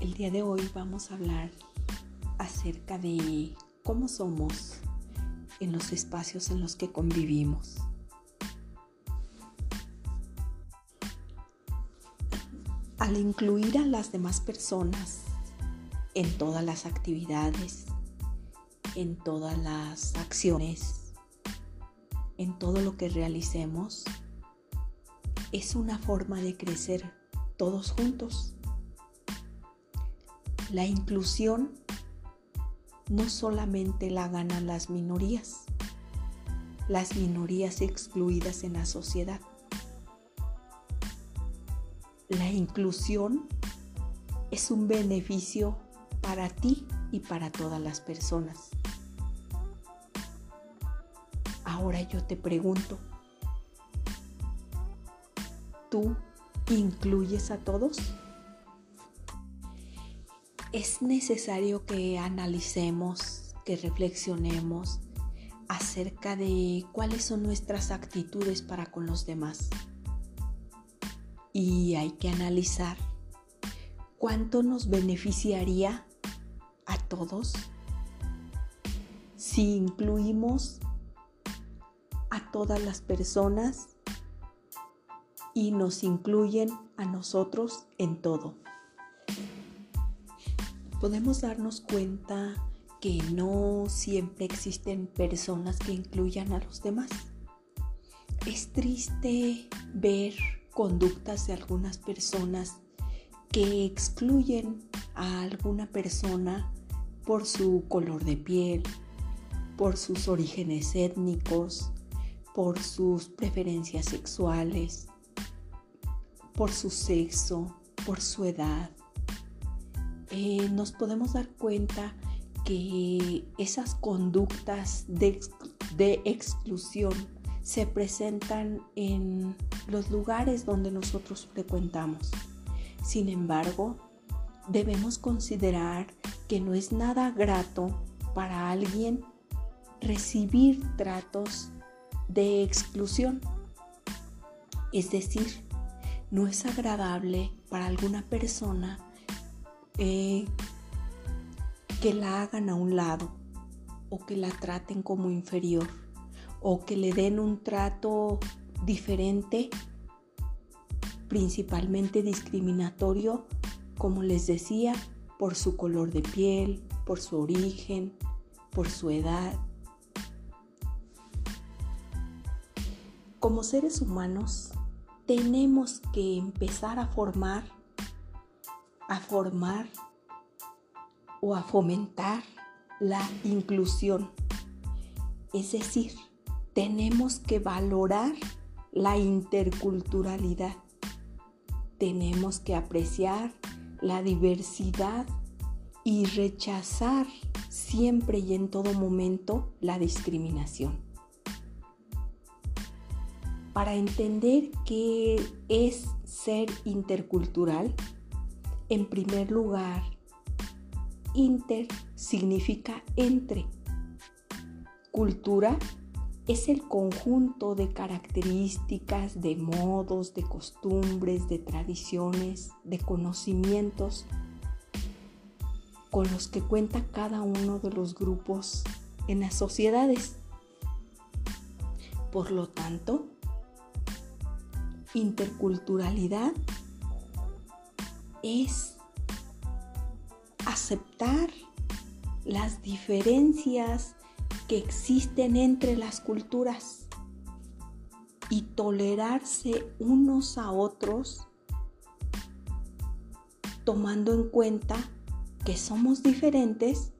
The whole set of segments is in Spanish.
El día de hoy vamos a hablar acerca de cómo somos en los espacios en los que convivimos. Al incluir a las demás personas en todas las actividades, en todas las acciones, en todo lo que realicemos, es una forma de crecer todos juntos. La inclusión no solamente la ganan las minorías, las minorías excluidas en la sociedad. La inclusión es un beneficio para ti y para todas las personas. Ahora yo te pregunto, ¿tú incluyes a todos? Es necesario que analicemos, que reflexionemos acerca de cuáles son nuestras actitudes para con los demás. Y hay que analizar cuánto nos beneficiaría a todos si incluimos a todas las personas y nos incluyen a nosotros en todo podemos darnos cuenta que no siempre existen personas que incluyan a los demás. Es triste ver conductas de algunas personas que excluyen a alguna persona por su color de piel, por sus orígenes étnicos, por sus preferencias sexuales, por su sexo, por su edad, eh, nos podemos dar cuenta que esas conductas de, de exclusión se presentan en los lugares donde nosotros frecuentamos. Sin embargo, debemos considerar que no es nada grato para alguien recibir tratos de exclusión. Es decir, no es agradable para alguna persona eh, que la hagan a un lado o que la traten como inferior o que le den un trato diferente, principalmente discriminatorio, como les decía, por su color de piel, por su origen, por su edad. Como seres humanos, tenemos que empezar a formar a formar o a fomentar la inclusión. Es decir, tenemos que valorar la interculturalidad. Tenemos que apreciar la diversidad y rechazar siempre y en todo momento la discriminación. Para entender qué es ser intercultural, en primer lugar, inter significa entre. Cultura es el conjunto de características, de modos, de costumbres, de tradiciones, de conocimientos con los que cuenta cada uno de los grupos en las sociedades. Por lo tanto, interculturalidad es aceptar las diferencias que existen entre las culturas y tolerarse unos a otros tomando en cuenta que somos diferentes,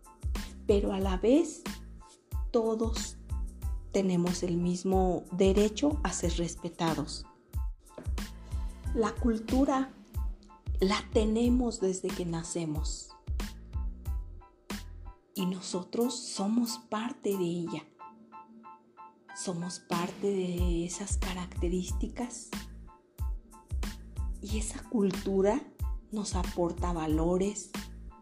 pero a la vez todos tenemos el mismo derecho a ser respetados. La cultura la tenemos desde que nacemos. Y nosotros somos parte de ella. Somos parte de esas características. Y esa cultura nos aporta valores,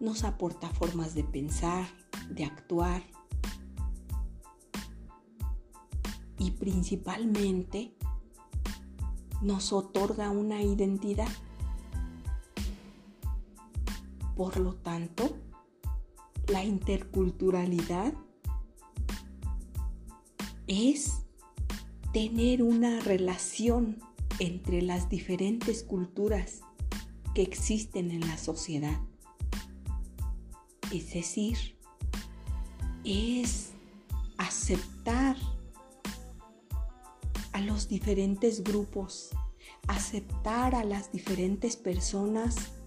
nos aporta formas de pensar, de actuar. Y principalmente nos otorga una identidad Por lo tanto, la interculturalidad es tener una relación entre las diferentes culturas que existen en la sociedad. Es decir, es aceptar a los diferentes grupos, aceptar a las diferentes personas,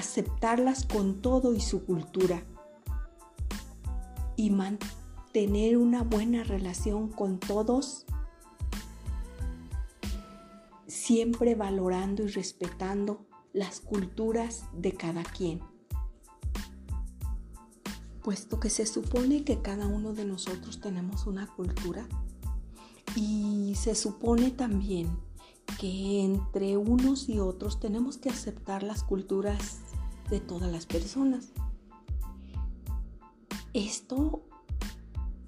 aceptarlas con todo y su cultura. Y mantener una buena relación con todos, siempre valorando y respetando las culturas de cada quien. Puesto que se supone que cada uno de nosotros tenemos una cultura y se supone también que entre unos y otros tenemos que aceptar las culturas de todas las personas. Esto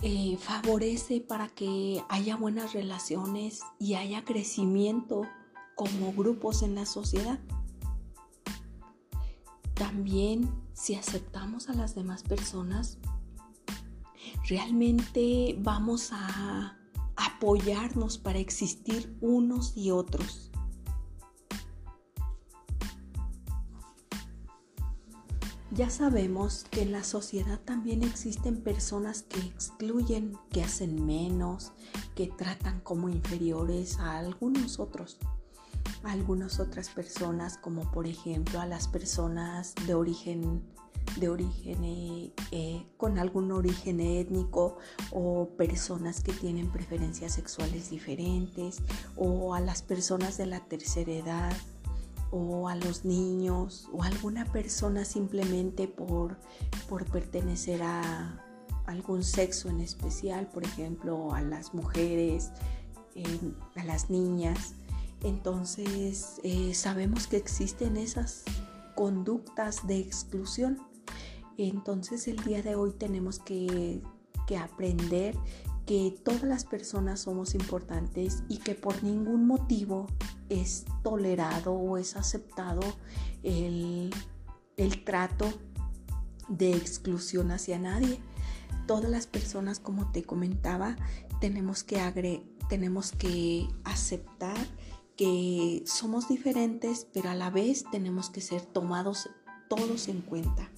eh, favorece para que haya buenas relaciones y haya crecimiento como grupos en la sociedad. También si aceptamos a las demás personas, realmente vamos a apoyarnos para existir unos y otros. Ya sabemos que en la sociedad también existen personas que excluyen, que hacen menos, que tratan como inferiores a algunos otros. A algunas otras personas, como por ejemplo a las personas de origen de origen eh, eh, con algún origen étnico o personas que tienen preferencias sexuales diferentes o a las personas de la tercera edad o a los niños o a alguna persona simplemente por, por pertenecer a algún sexo en especial, por ejemplo a las mujeres, a las niñas. Entonces eh, sabemos que existen esas conductas de exclusión. Entonces el día de hoy tenemos que, aprender que todas las personas somos importantes y que por ningún motivo es tolerado o es aceptado el, el trato de exclusión hacia nadie. Todas las personas, como te comentaba, tenemos que, agre tenemos que aceptar que somos diferentes, pero a la vez tenemos que ser tomados todos en cuenta.